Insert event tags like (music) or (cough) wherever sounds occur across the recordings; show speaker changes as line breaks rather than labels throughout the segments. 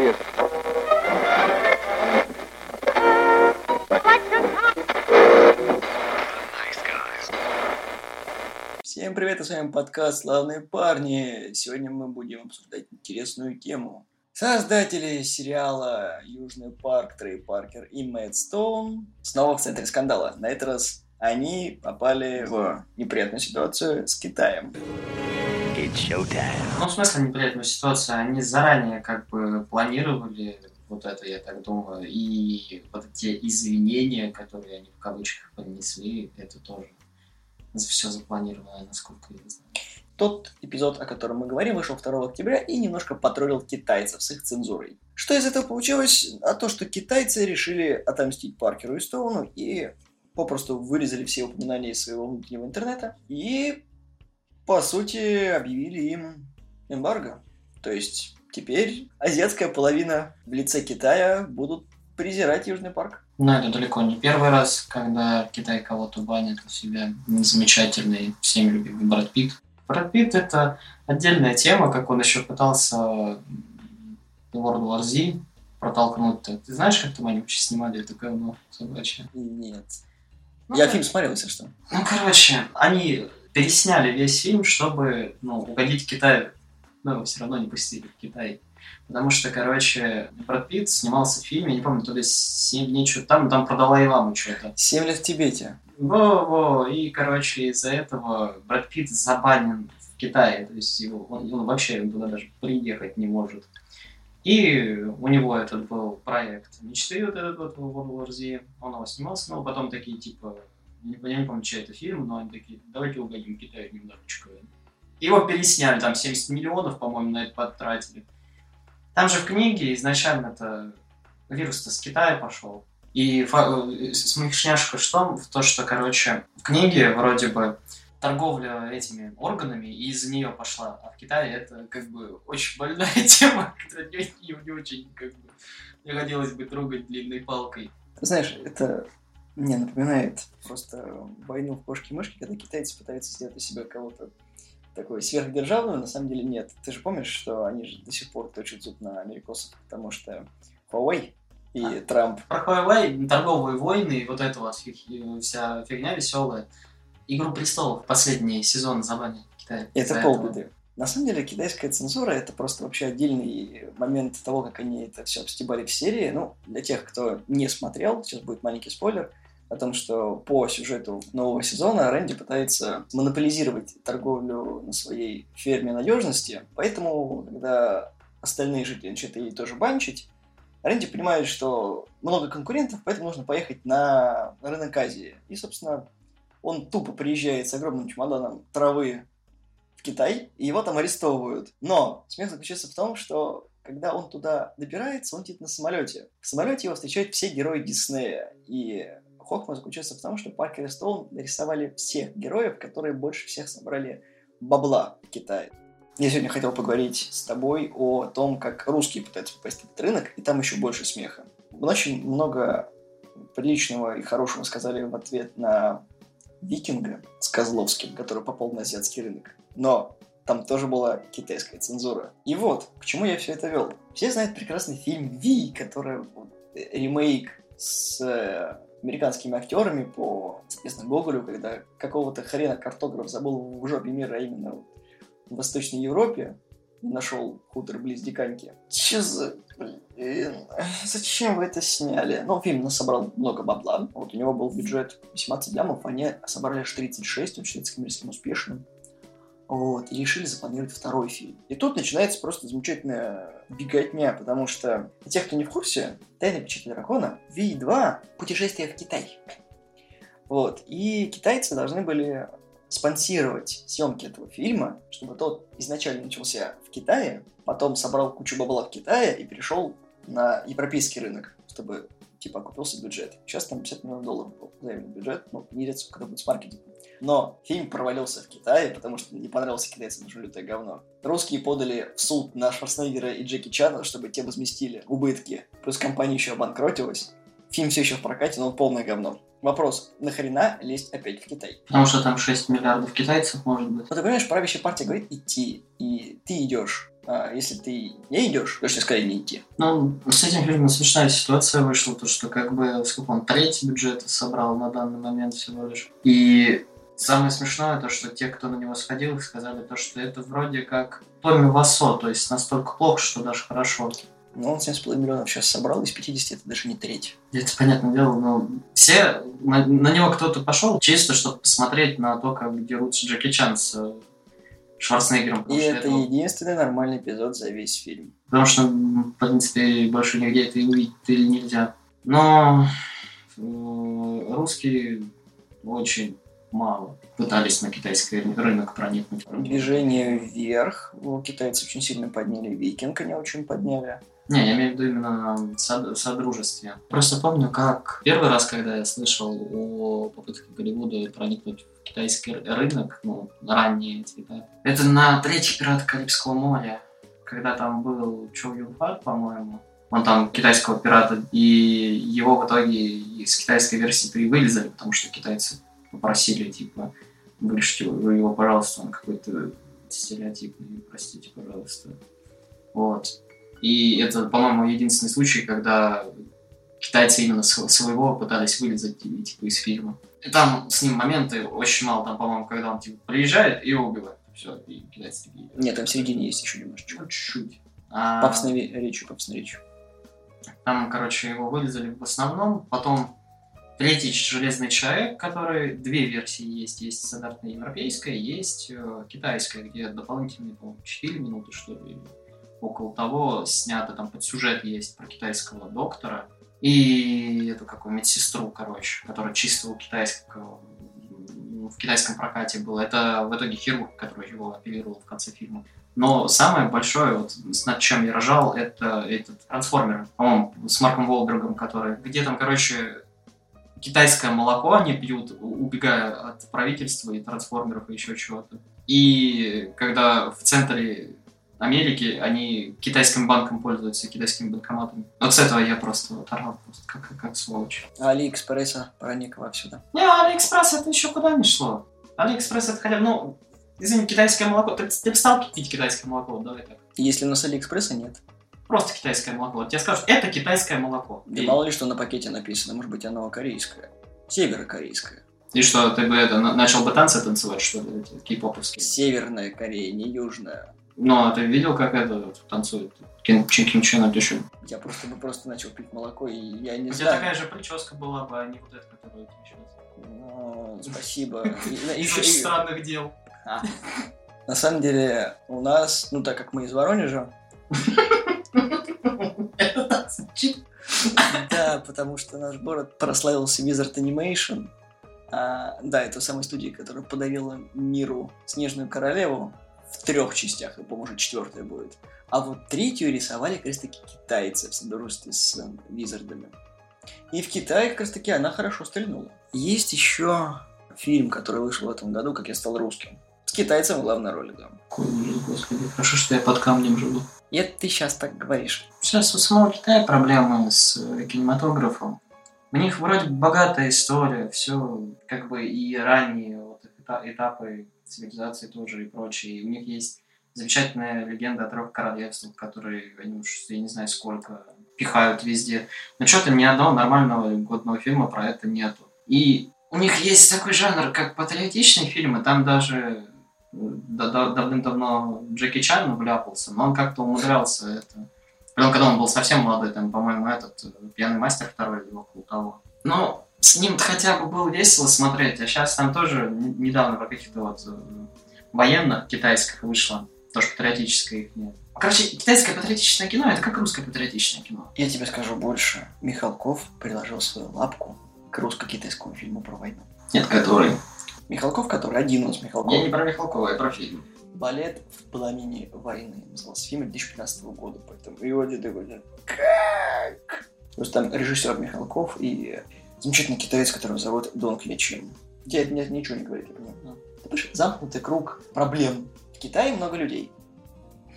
serious.
Всем привет, и с вами подкаст «Славные парни». Сегодня мы будем обсуждать интересную тему. Создатели сериала «Южный парк» Трей Паркер и Мэтт Стоун снова в центре скандала. На этот раз они попали в неприятную ситуацию с Китаем.
Ну, в смысле неприятную ситуацию, они заранее как бы планировали вот это, я так думаю, и вот те извинения, которые они в кавычках понесли, это тоже все запланировано, насколько я знаю.
Тот эпизод, о котором мы говорим, вышел 2 октября и немножко потроллил китайцев с их цензурой. Что из этого получилось? А то, что китайцы решили отомстить Паркеру и Стоуну и попросту вырезали все упоминания из своего внутреннего интернета и, по сути, объявили им эмбарго. То есть теперь азиатская половина в лице Китая будут презирать Южный парк.
Но это далеко не первый раз, когда Китай кого-то банит у себя. Замечательный, всеми любимый Брэд Питт. Брэд Питт — это отдельная тема, как он еще пытался World War Z протолкнуть-то. Ты знаешь, как там они вообще снимали это говно собачье?
Нет.
Ну,
Я
да.
фильм смотрел, если что.
Ну, короче, они пересняли весь фильм, чтобы ну, угодить Китаю. Но его все равно не пустили в Китай. Потому что, короче, Брэд Питт снимался в фильме, я не помню, то ли 7 дней что-то там, там про Далай-Ламу что-то.
«Семь лет в Тибете».
Во-во, и, короче, из-за этого Брэд Питт забанен в Китае, то есть его, он, он вообще туда даже приехать не может. И у него этот был проект мечты, вот этот вот в World War Z, он его снимался, но потом такие, типа, не, я не помню, чей это фильм, но они такие, давайте угодим Китаю немножечко. Его пересняли, там 70 миллионов, по-моему, на это потратили. Там же в книге изначально-то вирус-то с Китая пошел. И э, смешняшка что в то, что, короче, в книге вроде бы торговля этими органами, и из-за нее пошла. А в Китае это как бы очень больная (laughs) тема, которую не, не- не очень как бы не хотелось бы трогать длинной палкой.
Знаешь, это мне напоминает просто войну в кошки-мышки, когда китайцы пытаются сделать из себя кого-то такой сверхдержавного, на самом деле нет. Ты же помнишь, что они же до сих пор точат зуб на америкосов, потому что Huawei и
А.
Трамп
Про Huawei, торговые войны и вот эта вот фиг- вся фигня веселая. Игру престолов последний сезон забанили в Китае.
Это
этого.
полбеды. На самом деле, китайская цензура это просто вообще отдельный момент того, как они это все обстебали в серии. Ну, для тех, кто не смотрел, сейчас будет маленький спойлер о том, что по сюжету нового сезона Рэнди пытается монополизировать торговлю на своей ферме надежности. Поэтому, когда остальные жители начинают ей тоже банчить, Рэнди понимает, что много конкурентов, поэтому нужно поехать на рынок Азии. И, собственно, он тупо приезжает с огромным чемоданом травы в Китай, и его там арестовывают. Но смех заключается в том, что когда он туда добирается, он летит на самолете. В самолете его встречают все герои Диснея. И хохма заключается в том, что Паркер и Стоун нарисовали всех героев, которые больше всех собрали бабла в Китае. Я сегодня хотел поговорить с тобой о том, как русские пытаются попасть на этот рынок, и там еще больше смеха. Очень много приличного и хорошего сказали в ответ на Викинга с Козловским, который попал на азиатский рынок. Но там тоже была китайская цензура. И вот, к чему я все это вел. Все знают прекрасный фильм «Ви», который э, ремейк с э, американскими актерами по, соответственно, Гоголю, когда какого-то хрена картограф забыл в жопе мира, а именно в Восточной Европе, нашел хутор близ Диканьки. Че за... Блин, зачем вы это сняли? Ну, фильм собрал много бабла. Вот у него был бюджет 18 лямов, они собрали аж 36, он считается коммерческим успешным. Вот, и решили запланировать второй фильм. И тут начинается просто замечательная беготня, потому что тех, кто не в курсе, «Тайна печати дракона» V2 «Путешествие в Китай». Вот, и китайцы должны были спонсировать съемки этого фильма, чтобы тот изначально начался в Китае, потом собрал кучу бабла в Китае и перешел на европейский рынок, чтобы типа окупился бюджет. Сейчас там 50 миллионов долларов был заявленный бюджет, ну, не редко, когда будет с маркетингом. Но фильм провалился в Китае, потому что не понравился китайцам уже лютое говно. Русские подали в суд на Шварценеггера и Джеки Чана, чтобы те возместили убытки. Плюс компания еще обанкротилась. Фильм все еще в прокате, но он полное говно. Вопрос, нахрена лезть опять в Китай?
Потому что там 6 миллиардов китайцев, может быть.
Ну, ты понимаешь, правящая партия говорит идти, и ты идешь. А если ты не идешь, то что сказали не идти.
Ну, с этим фильмом смешная ситуация вышла, то что как бы, сколько он, треть бюджета собрал на данный момент всего лишь. И самое смешное то, что те, кто на него сходил, сказали то, что это вроде как Томми Вассо, то есть настолько плохо, что даже хорошо.
Ну, он 7,5 миллионов сейчас собрал, из 50 это даже не треть.
Это понятное дело, но все, на, на него кто-то пошел чисто, чтобы посмотреть на то, как дерутся Джеки Чан с Шварценеггером.
И это этого... единственный нормальный эпизод за весь фильм.
Потому что, в принципе, больше нигде это увидеть или нельзя. Но русские очень мало пытались на китайский рынок проникнуть.
Движение вверх у китайцев очень сильно подняли, викинг они очень подняли.
Не, я имею в виду именно в содружестве. Просто помню, как первый раз, когда я слышал о попытках Голливуда проникнуть китайский рынок, ну, ранние типа, это на третий пират Карибского моря, когда там был Чоу Юн Фат, по-моему, он там китайского пирата, и его в итоге из китайской версии вылезали, потому что китайцы попросили, типа, вырежьте его, пожалуйста, он какой-то стереотипный, простите, пожалуйста. Вот. И это, по-моему, единственный случай, когда китайцы именно своего пытались вылезать типа, из фильма. И там с ним моменты очень мало, там, по-моему, когда он типа приезжает и его убивает. Все, и китайцы такие.
Нет, там в середине есть еще немножечко.
Чуть-чуть.
А... Папсной речью, папсной речью.
Там, короче, его вылезали в основном. Потом третий железный человек, который две версии есть. Есть стандартная европейская, есть э, китайская, где дополнительные, по-моему, 4 минуты, что ли, около того снято, там под сюжет есть про китайского доктора и эту какую медсестру, короче, которая чисто у китайского в китайском прокате был. Это в итоге хирург, который его оперировал в конце фильма. Но самое большое, вот, над чем я рожал, это этот трансформер, по-моему, с Марком Волбергом, который, где там, короче, китайское молоко они пьют, убегая от правительства и трансформеров и еще чего-то. И когда в центре Америки, они китайским банком пользуются, китайскими банкоматами. Вот с этого я просто оторвал, просто как, как, как сволочь.
А Алиэкспресса проник вовсюду.
Не, Алиэкспресс это еще куда не шло. Алиэкспресс это хотя бы, ну, извини, китайское молоко. Ты, ты стал пить китайское молоко, давай так.
Если у нас Алиэкспресса нет.
Просто китайское молоко. Вот тебе скажут, это китайское молоко.
Да и... мало ли что на пакете написано, может быть оно корейское. Северокорейское.
И что, ты бы это, начал бы танцы танцевать, что ли, эти кей-поповские?
Северная Корея, не южная.
Ну, а ты видел, как это танцует? Ким, Ким Чен Адюшин?
Я просто бы просто начал пить молоко, и я не
У
знаю.
тебя такая же прическа была бы, а не вот эта, которую ты сейчас.
Ну, спасибо. (laughs)
Из очень странных дел.
А. На самом деле, у нас, ну так как мы из Воронежа...
Это так звучит.
Да, потому что наш город прославился Wizard Animation. А, да, это самой студии, которая подарила миру Снежную Королеву в трех частях, и, по-моему, уже четвертая будет. А вот третью рисовали как раз-таки китайцы в содружестве с э, визардами. И в Китае как раз-таки она хорошо стрельнула. Есть еще фильм, который вышел в этом году, как я стал русским. С китайцем в главной роли, да.
Какой ужас, господи. Хорошо, что я под камнем живу.
И это ты сейчас так говоришь.
Сейчас у самого Китая проблемы с э, кинематографом. У них вроде богатая история, все как бы и ранние вот, этапы цивилизации тоже и прочее. И у них есть замечательная легенда о трех королевствах, которые они уж, я не знаю, сколько пихают везде. Но что-то ни одного нормального годного фильма про это нету. И у них есть такой жанр, как патриотичные фильмы, там даже э, давным-давно Джеки Чан вляпался, но он как-то умудрялся это. Прям когда он был совсем молодой, там, по-моему, этот э, пьяный мастер второй или около того. Но с ним хотя бы было весело смотреть, а сейчас там тоже недавно про каких-то вот э, военных китайских вышло, тоже патриотическое их нет. Короче, китайское патриотичное кино это как русское патриотичное кино.
Я тебе скажу больше. Михалков приложил свою лапку к русско-китайскому фильму про войну.
Нет, который?
Михалков, который один у нас Михалков.
Я не про Михалкова, я про фильм.
Балет в пламени войны. Назывался фильм 2015 года, поэтому его такой, как? Просто там режиссер Михалков и замечательный китаец, которого зовут Донг Ячин. Тебе это ничего не говорит, я понимаю. Ну, ты понимаешь, замкнутый круг проблем. В Китае много людей.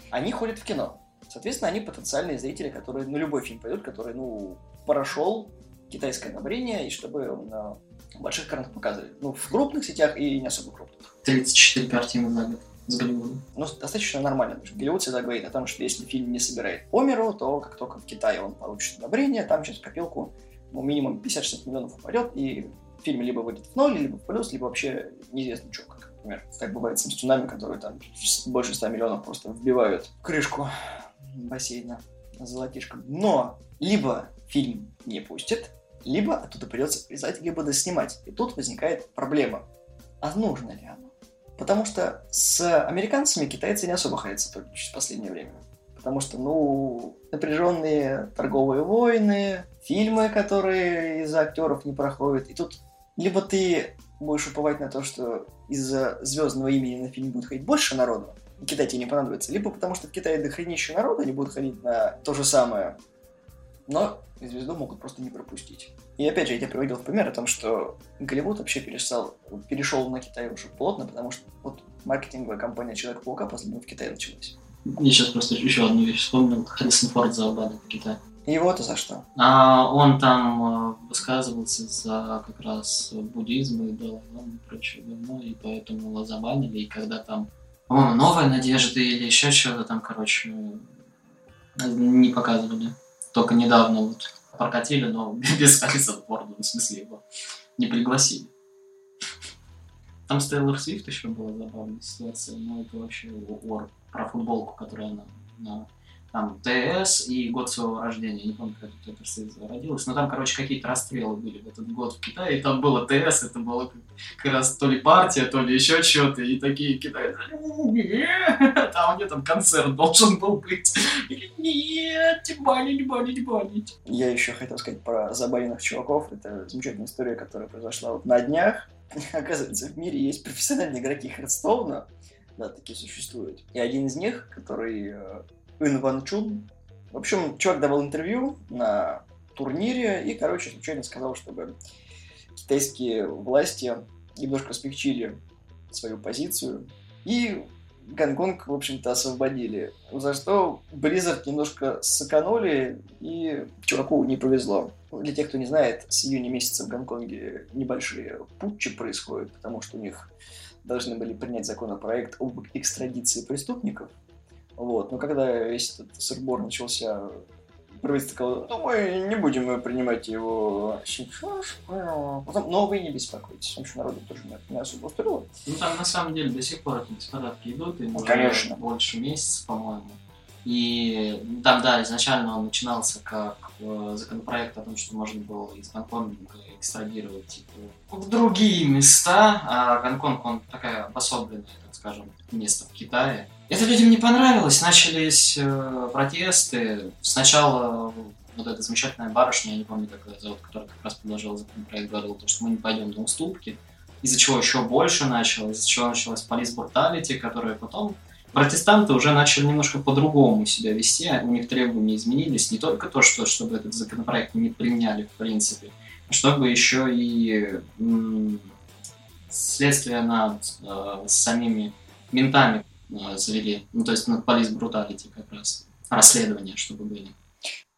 Они ходят в кино. Соответственно, они потенциальные зрители, которые на любой фильм пойдут, который, ну, прошел китайское одобрение, и чтобы на больших экранах показывали. Ну, в крупных сетях и не особо крупных.
34 картины за год. с Голливудом.
Ну, достаточно нормально. Потому что Голливуд всегда говорит о том, что если фильм не собирает по миру, то как только в Китае он получит одобрение, там через копилку ну, минимум 50-60 миллионов упадет, и фильм либо выйдет в ноль, либо в плюс, либо вообще неизвестно что, как, например, как бывает с цунами, которые там больше 100 миллионов просто вбивают крышку бассейна золотишком. Но либо фильм не пустят, либо оттуда придется писать, либо доснимать. И тут возникает проблема. А нужно ли оно? Потому что с американцами китайцы не особо ходят сотрудничать в последнее время. Потому что, ну, напряженные торговые войны, фильмы, которые из-за актеров не проходят. И тут либо ты будешь уповать на то, что из-за звездного имени на фильм будет ходить больше народу, и Китай тебе не понадобится, либо потому что в Китае дохренища народу, они будут ходить на то же самое, но звезду могут просто не пропустить. И опять же, я тебе приводил пример о том, что Голливуд вообще перестал, перешел на Китай уже плотно, потому что вот маркетинговая компания Человек-паука последнего в Китае началась.
Я сейчас просто еще одну вещь вспомнил. Харрисон Форд за Обаду в Китае.
Его-то за что?
А, он там э, высказывался за как раз буддизм и Далай-Ламу и прочее говно, и поэтому его забанили. И когда там, по-моему, «Новая надежда» или еще что-то там, короче, не показывали. Только недавно вот прокатили, но (laughs) без Харрисона Форда, в смысле его не пригласили. Там с Тейлор Свифт еще была забавная ситуация, но это вообще ор про футболку, которая она на там ТС и год своего рождения. Не помню, как это Тейлор родилась, но там, короче, какие-то расстрелы были в этот год в Китае, и там было ТС, это было как, раз то ли партия, то ли еще что-то, и такие китайцы, (laughs) а у нее там концерт должен был быть. Нет, банить, банить, банить.
Я еще хотел сказать про забавных чуваков. Это замечательная история, которая произошла вот на днях. (laughs) Оказывается, в мире есть профессиональные игроки Хардстоуна, да, такие существуют. И один из них, который э, Ин Ван Чун, в общем, чувак давал интервью на турнире и, короче, случайно сказал, чтобы китайские власти немножко смягчили свою позицию. И Гонконг, в общем-то, освободили. За что Blizzard немножко сэкономили, и чуваку не повезло. Для тех, кто не знает, с июня месяца в Гонконге небольшие путчи происходят, потому что у них должны были принять законопроект об экстрадиции преступников. Вот. Но когда весь этот сырбор начался, правительство сказало, ну, мы не будем принимать его. Потом, но вы не беспокойтесь, в общем, народу тоже не, не особо устроило.
Ну, там на самом деле до сих пор эти беспорядки идут, и
ну, конечно.
больше месяца, по-моему. И там, да, изначально он начинался как э, законопроект о том, что можно было из Гонконга экстрадировать типа, в другие места, а Гонконг, он такая обособленная, так скажем, место в Китае. Это людям не понравилось, начались э, протесты. Сначала вот эта замечательная барышня, я не помню, как ее зовут, которая как раз предложила законопроект, говорила, что мы не пойдем на уступки, из-за чего еще больше началось, из-за чего началась полис бруталити, которая потом протестанты уже начали немножко по-другому себя вести, у них требования изменились, не только то, что, чтобы этот законопроект не применяли в принципе, а чтобы еще и м- следствие над э, самими ментами завели, ну то есть над полис бруталити как раз, расследования, чтобы были.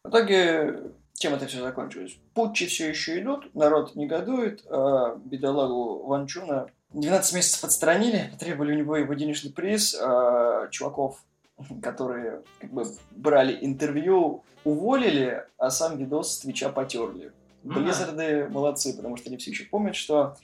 В итоге, чем это все закончилось? Путчи все еще идут, народ негодует, а бедолагу Ванчуна 12 месяцев отстранили, (laughs) потребовали у него его денежный приз. А чуваков, которые как бы брали интервью, уволили, а сам видос с Твича потерли. Близзарды молодцы, потому что они все еще помнят, что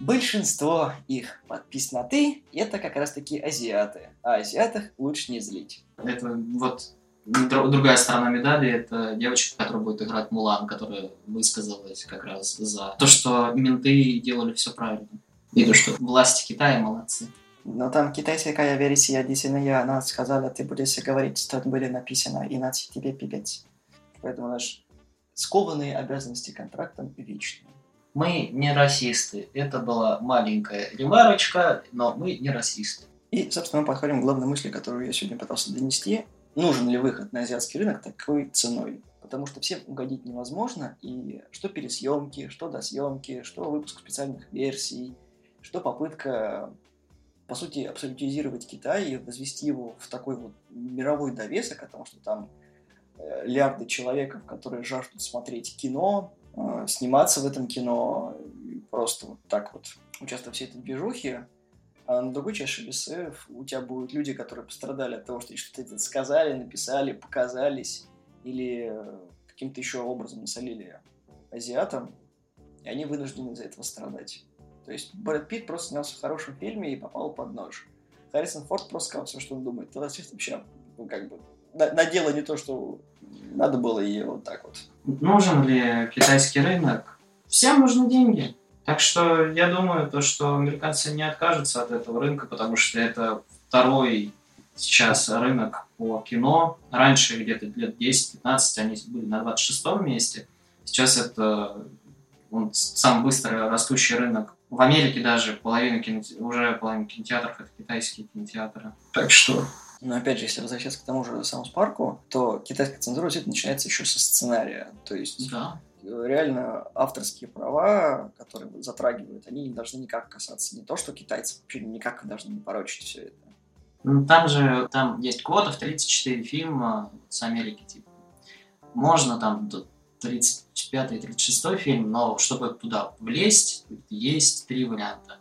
большинство их подписноты это как раз таки азиаты. А азиатах лучше не злить.
Это вот другая сторона медали, это девочка, которая будет играть Мулан, которая высказалась как раз за то, что менты делали все правильно. Или что власти Китая молодцы.
Но там китайская версия действительно, она сказала, ты будешь говорить, что были написано, иначе тебе пипец. Поэтому наш скованные обязанности контрактом вечные.
Мы не расисты. Это была маленькая ремарочка, но мы не расисты.
И, собственно, мы подходим к главной мысли, которую я сегодня пытался донести. Нужен ли выход на азиатский рынок такой ценой? Потому что всем угодить невозможно, и что пересъемки, что досъемки, что выпуск специальных версий – что попытка, по сути, абсолютизировать Китай и возвести его в такой вот мировой довесок, потому что там э, лярды человеков, которые жаждут смотреть кино, сниматься в этом кино, просто вот так вот участвовать в всей этой движухе, А на другой чаше весов у тебя будут люди, которые пострадали от того, что что-то сказали, написали, показались, или каким-то еще образом насолили азиатам, и они вынуждены из-за этого страдать. То есть Брэд Питт просто снялся в хорошем фильме и попал под нож. Харрисон Форд просто сказал все, что он думает. Тогда вообще, ну, как бы, надела не то, что надо было, и вот так вот.
Нужен ли китайский рынок? Всем нужны деньги. Так что я думаю, то, что американцы не откажутся от этого рынка, потому что это второй сейчас рынок по кино. Раньше, где-то лет 10-15, они были на 26 месте. Сейчас это он самый быстро растущий рынок. В Америке даже половина кинотеатров, уже половина кинотеатров это китайские кинотеатры. Так что...
Но опять же, если возвращаться к тому же Саус Парку, то китайская цензура это начинается еще со сценария. То есть
да.
реально авторские права, которые затрагивают, они не должны никак касаться не то, что китайцы вообще никак должны не порочить все это.
Ну, там же там есть квота в 34 фильма с Америки, типа. Можно там 35 и 36 фильм, но чтобы туда влезть, есть три варианта.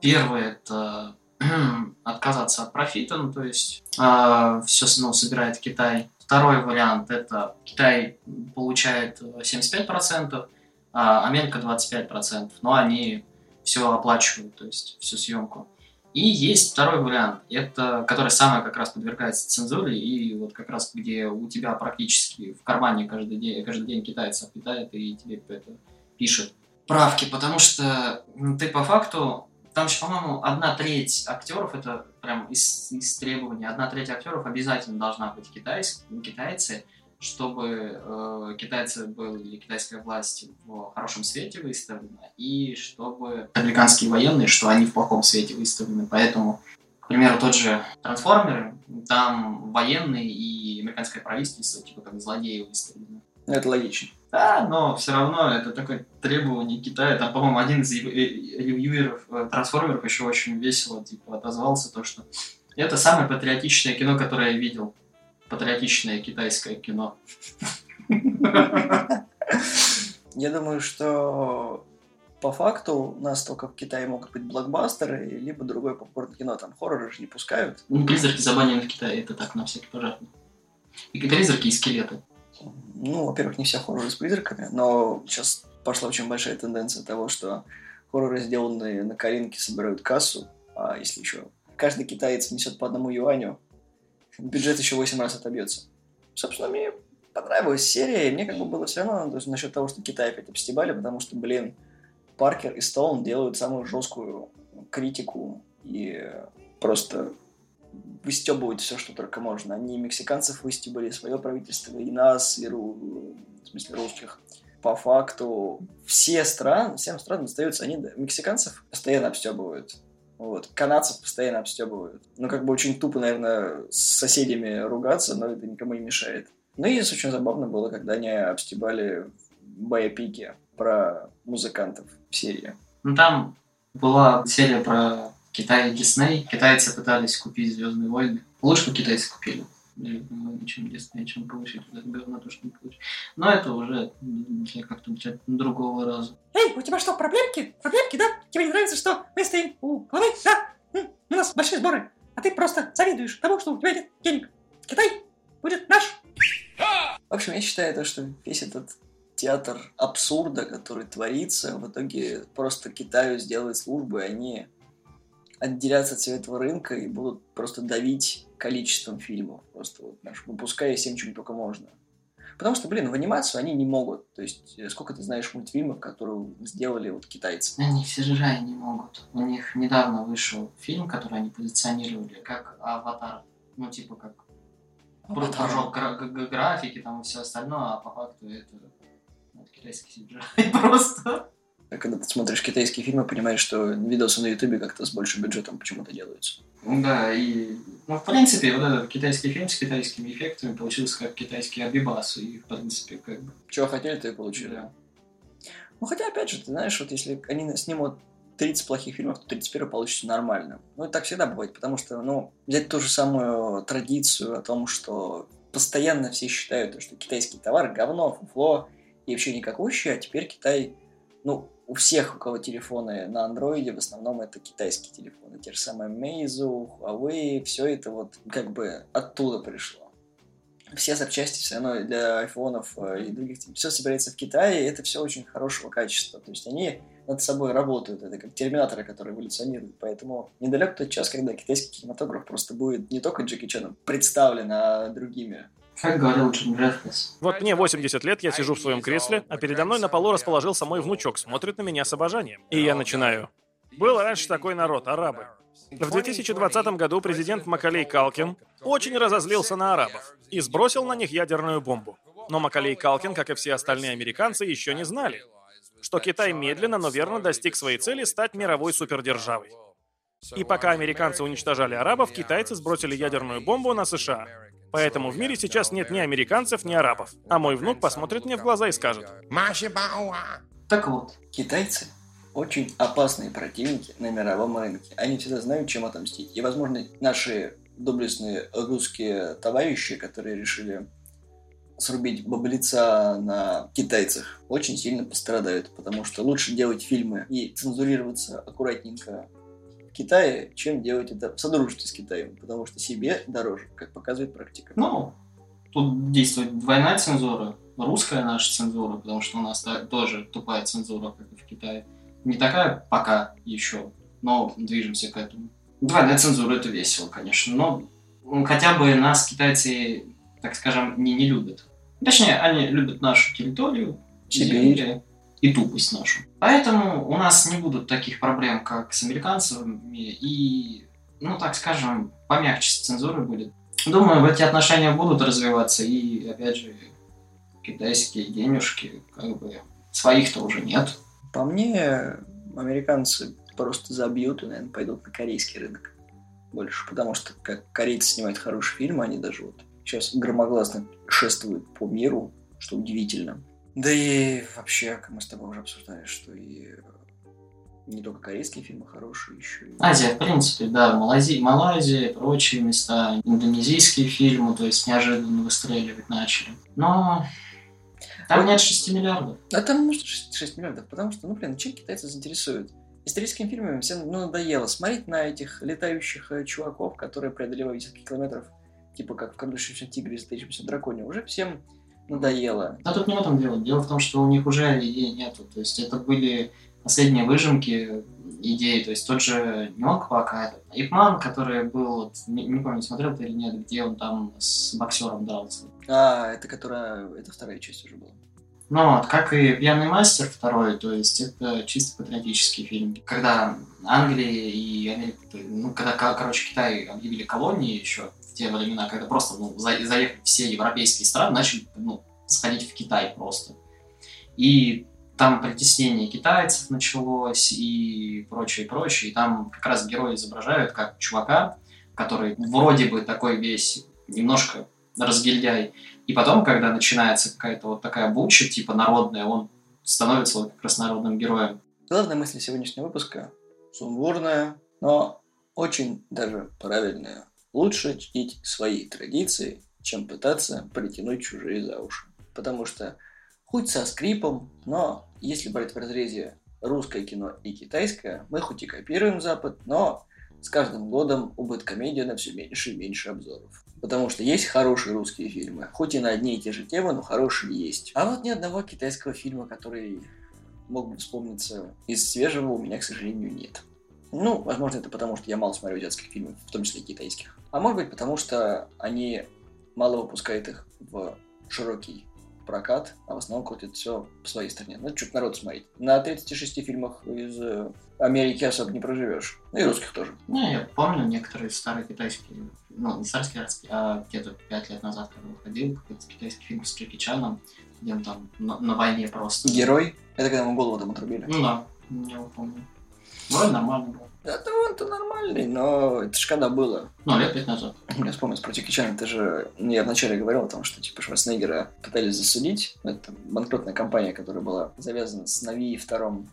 Первый это (clears throat) отказаться от профита, ну, то есть э, а, все ну, собирает Китай. Второй вариант это Китай получает 75%, а Америка 25%, но они все оплачивают, то есть всю съемку. И есть второй вариант, это, который самый как раз подвергается цензуре, и вот как раз где у тебя практически в кармане каждый день, каждый день китайец обитает и тебе это пишет правки, потому что ты по факту, там же, по-моему, одна треть актеров, это прям из, из требований, одна треть актеров обязательно должна быть китайцы, китайцы, чтобы э, китайцы были китайская власть в хорошем свете выставлена, и чтобы американские военные, что они в плохом свете выставлены. Поэтому, к примеру, тот же трансформеры, там военные и американское правительство типа как злодеи выставлены.
Это логично.
Да, но все равно это такое требование Китая. Там, по-моему, один из ревьюеров э, трансформеров еще очень весело типа отозвался, то, что это самое патриотичное кино, которое я видел патриотичное китайское кино.
Я думаю, что по факту у нас только в Китае могут быть блокбастеры, либо другое попкорн кино. Там хорроры же не пускают.
Ну, призраки забанены в Китае, это так, на всякий пожарный. И призраки, и скелеты.
Ну, во-первых, не все хорроры с призраками, но сейчас пошла очень большая тенденция того, что хорроры, сделанные на Каринке, собирают кассу, а если еще каждый китаец несет по одному юаню, бюджет еще 8 раз отобьется. Собственно, мне понравилась серия, и мне как бы было все равно то есть, насчет того, что Китай опять обстебали, потому что, блин, Паркер и Стоун делают самую жесткую критику и просто выстебывают все, что только можно. Они мексиканцев выстебали, свое правительство, и нас, и ру... в смысле русских. По факту все страны, всем странам остаются, они мексиканцев постоянно обстебывают. Вот. Канадцев постоянно обстебывают. Ну, как бы очень тупо, наверное, с соседями ругаться, но это никому не мешает. Ну и очень забавно было, когда они обстебали боепики про музыкантов в серии.
Ну, там была серия про Китай и Дисней. Китайцы пытались купить Звездные войны. Лучше бы китайцы купили. Чем Дисней, чем получить вот это говно, то, что не получить. Но это уже для как-то для другого раза.
Эй, у тебя что, проблемки? Проблемки, да? Тебе не нравится, что мы стоим у главы? Да? У нас большие сборы, а ты просто завидуешь тому, что у тебя нет денег. Китай будет наш. В общем, я считаю, то, что весь этот театр абсурда, который творится, в итоге просто Китаю сделает службу, и они отделятся от всего этого рынка и будут просто давить количеством фильмов. Просто вот, выпуская всем, чем только можно. Потому что, блин, в анимацию они не могут. То есть, э, сколько ты знаешь мультфильмов, которые сделали вот китайцы?
Они все же не могут. У них недавно вышел фильм, который они позиционировали как «Аватар». Ну, типа как прыжок графики там и все остальное, а по факту это, ну, это китайский CGI (laughs) просто.
Когда ты смотришь китайские фильмы, понимаешь, что видосы на Ютубе как-то с большим бюджетом почему-то делаются.
Да, и, ну, в принципе, вот этот китайский фильм с китайскими эффектами получился как китайский Абибас, и, в принципе, как бы...
Чего хотели, то и получили. Да. Ну, хотя, опять же, ты знаешь, вот если они снимут 30 плохих фильмов, то 31 получится нормально. Ну, это так всегда бывает, потому что, ну, взять ту же самую традицию о том, что постоянно все считают, что китайский товар говно, фуфло и вообще никакущий, а теперь Китай ну, у всех, у кого телефоны на андроиде, в основном это китайские телефоны. Те же самые Meizu, Huawei, все это вот как бы оттуда пришло. Все запчасти все равно для айфонов э, и других, все собирается в Китае, и это все очень хорошего качества. То есть они над собой работают. Это как терминаторы, которые эволюционируют. Поэтому недалек тот час, когда китайский кинематограф просто будет не только Джеки Чаном представлен, а другими
как говорил Джим Джеффрис.
Вот мне 80 лет, я сижу в своем кресле, а передо мной на полу расположился мой внучок, смотрит на меня с обожанием. И я начинаю. Был раньше такой народ, арабы. В 2020 году президент Макалей Калкин очень разозлился на арабов и сбросил на них ядерную бомбу. Но Макалей Калкин, как и все остальные американцы, еще не знали, что Китай медленно, но верно достиг своей цели стать мировой супердержавой. И пока американцы уничтожали арабов, китайцы сбросили ядерную бомбу на США. Поэтому в мире сейчас нет ни американцев, ни арабов. А мой внук посмотрит мне в глаза и скажет.
Так вот.
Китайцы очень опасные противники на мировом рынке. Они всегда знают, чем отомстить. И, возможно, наши доблестные русские товарищи, которые решили срубить баблица на китайцах, очень сильно пострадают, потому что лучше делать фильмы и цензурироваться аккуратненько Китае, чем делать это в содружестве с Китаем, потому что себе дороже, как показывает практика.
Ну, тут действует двойная цензура, русская наша цензура, потому что у нас тоже тупая цензура, как и в Китае. Не такая пока еще, но движемся к этому. Двойная цензура это весело, конечно, но хотя бы нас китайцы, так скажем, не, не любят. Точнее, они любят нашу территорию, Сибирь и тупость нашу. Поэтому у нас не будут таких проблем, как с американцами, и, ну, так скажем, помягче с цензурой будет. Думаю, эти отношения будут развиваться, и, опять же, китайские денежки, как бы, своих-то уже нет.
По мне, американцы просто забьют и, наверное, пойдут на корейский рынок больше, потому что как корейцы снимают хорошие фильмы, они даже вот сейчас громогласно шествуют по миру, что удивительно. Да и вообще, как мы с тобой уже обсуждали, что и не только корейские фильмы хорошие, еще и...
Азия, в принципе, да, Малайзия, Малайзия, прочие места, индонезийские фильмы, то есть неожиданно выстреливать начали. Но там вот. нет 6 миллиардов.
А там может 6, 6 миллиардов, потому что, ну, блин, чем китайцы заинтересуют? Историческими фильмами всем ну, надоело смотреть на этих летающих э, чуваков, которые преодолевают десятки километров, типа как в «Крадущемся тигре» и «Затаившемся драконе». Уже всем надоело.
Да тут не в этом дело. Дело в том, что у них уже идей нету. То есть это были последние выжимки идей. То есть тот же не он пока, Ипман, который был, вот, не, не помню, смотрел ты или нет, где он там с боксером дрался.
А, это которая, это вторая часть уже была.
Ну вот, как и «Пьяный мастер» второй, то есть это чисто патриотический фильм. Когда Англия и Америка, ну, когда, короче, Китай объявили колонии еще, те времена, когда просто ну, за, заехали все европейские страны, начали ну, сходить в Китай просто. И там притеснение китайцев началось и прочее, прочее. И там как раз герои изображают как чувака, который вроде бы такой весь немножко разгильдяй. И потом, когда начинается какая-то вот такая буча, типа народная, он становится вот как раз народным героем.
Главная мысль сегодняшнего выпуска сумбурная, но очень даже правильная. Лучше чтить свои традиции, чем пытаться притянуть чужие за уши. Потому что хоть со скрипом, но если брать в разрезе русское кино и китайское, мы хоть и копируем Запад, но с каждым годом у Бэткомедиана все меньше и меньше обзоров. Потому что есть хорошие русские фильмы, хоть и на одни и те же темы, но хорошие есть. А вот ни одного китайского фильма, который мог бы вспомниться из свежего, у меня, к сожалению, нет. Ну, возможно, это потому, что я мало смотрю азиатских фильмов, в том числе китайских. А может быть, потому что они мало выпускают их в широкий прокат, а в основном крутят все по своей стране. Ну, что-то народ смотреть. На 36 фильмах из э, Америки особо не проживешь. Ну и русских тоже.
Ну, я помню некоторые старые китайские, ну, не старые, а где-то 5 лет назад, когда выходил какой-то китайский фильм с Джеки Чаном, где он там на, на войне просто.
Герой? Это когда ему голову там отрубили?
Ну да, я его помню. Вроде нормально было.
Это он-то нормальный, но это же когда было.
Ну, лет пять назад.
Я вспомнил про Джеки Чана, ты же... Ну, я вначале говорил о том, что типа Шварценеггера пытались засудить. Это банкротная компания, которая была завязана с Нави втором.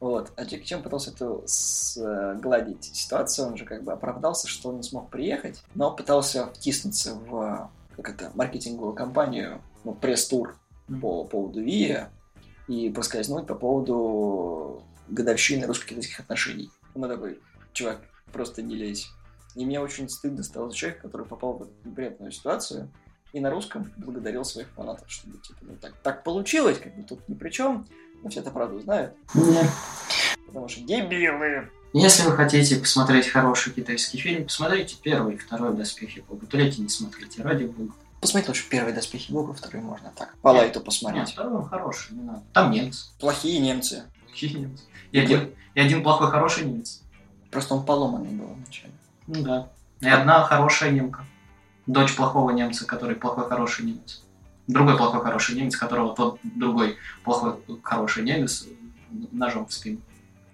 Вот. А Джеки Чан пытался эту сгладить ситуацию, он же как бы оправдался, что он не смог приехать, но пытался втиснуться в как это, маркетинговую компанию, ну, пресс-тур по поводу Вия, и проскользнуть по поводу годовщины русско-китайских отношений. Он такой, чувак, просто не лезь. И мне очень стыдно стало за человека, который попал в эту неприятную ситуацию, и на русском благодарил своих фанатов, что типа, ну так, так получилось, как бы тут ни при чем, но все это правду знают.
Нет.
Потому что дебилы.
Если вы хотите посмотреть хороший китайский фильм, посмотрите первый и второй «Доспехи Бога». Третий не смотрите, ради бога.
Посмотрите лучше первые доспехи бога, второй можно так. По лайту
Нет,
посмотреть.
второй он хороший, не надо. Там немцы.
Плохие немцы.
Какие немцы? И один, и один плохой хороший немец.
Просто он поломанный был вначале.
Ну да. И одна хорошая немка. Дочь плохого немца, который плохой хороший немец. Другой плохой хороший немец, которого тот другой плохой хороший немец ножом в спину.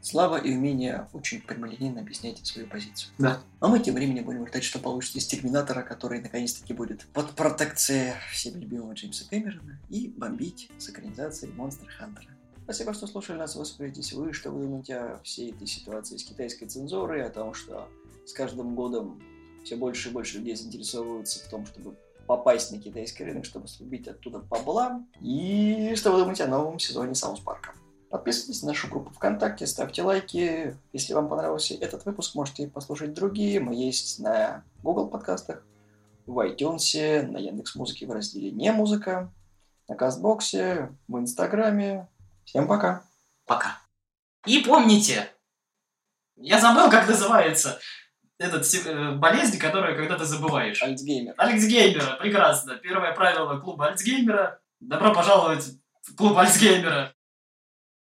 Слава и умение очень прямолинейно объяснять свою позицию.
Да.
А мы тем временем будем ждать, что получится из Терминатора, который наконец-таки будет под протекцией всем любимого Джеймса Кэмерона и бомбить с экранизацией Монстр Хантера. Спасибо, что слушали нас, высказывайтесь вы, что вы думаете о всей этой ситуации с китайской цензурой, о том, что с каждым годом все больше и больше людей заинтересовываются в том, чтобы попасть на китайский рынок, чтобы срубить оттуда бабла. И что вы думаете о новом сезоне Саус Парка? Подписывайтесь на нашу группу ВКонтакте, ставьте лайки. Если вам понравился этот выпуск, можете послушать другие. Мы есть на Google подкастах, в iTunes, на Яндекс.Музыке в разделе «Не музыка», на Кастбоксе, в Инстаграме. Всем пока!
Пока. И помните, я забыл, как называется этот э, болезнь, которую когда ты забываешь.
Альцгеймер.
Альцгеймера, прекрасно. Первое правило клуба Альцгеймера. Добро пожаловать в клуб Альцгеймера.